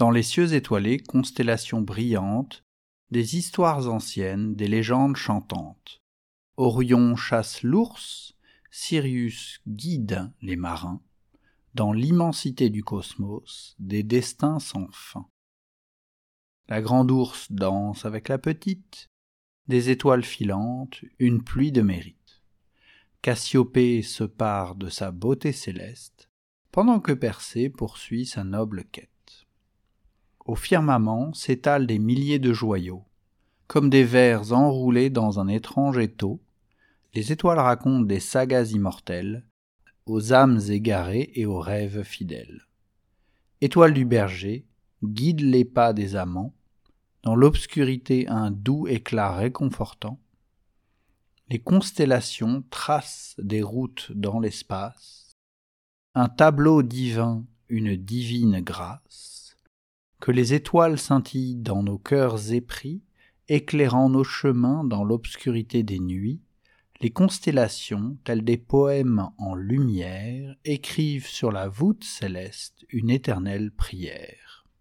Dans les cieux étoilés, constellations brillantes, des histoires anciennes, des légendes chantantes. Orion chasse l'ours, Sirius guide les marins, dans l'immensité du cosmos, des destins sans fin. La grande ours danse avec la petite, des étoiles filantes, une pluie de mérite. Cassiopée se part de sa beauté céleste, pendant que Persée poursuit sa noble quête. Au firmament s'étalent des milliers de joyaux, comme des vers enroulés dans un étrange étau. Les étoiles racontent des sagas immortelles, aux âmes égarées et aux rêves fidèles. Étoile du berger, guide les pas des amants, dans l'obscurité un doux éclat réconfortant. Les constellations tracent des routes dans l'espace, un tableau divin, une divine grâce, que les étoiles scintillent dans nos cœurs épris, éclairant nos chemins dans l'obscurité des nuits, les constellations, telles des poèmes en lumière, écrivent sur la voûte céleste une éternelle prière.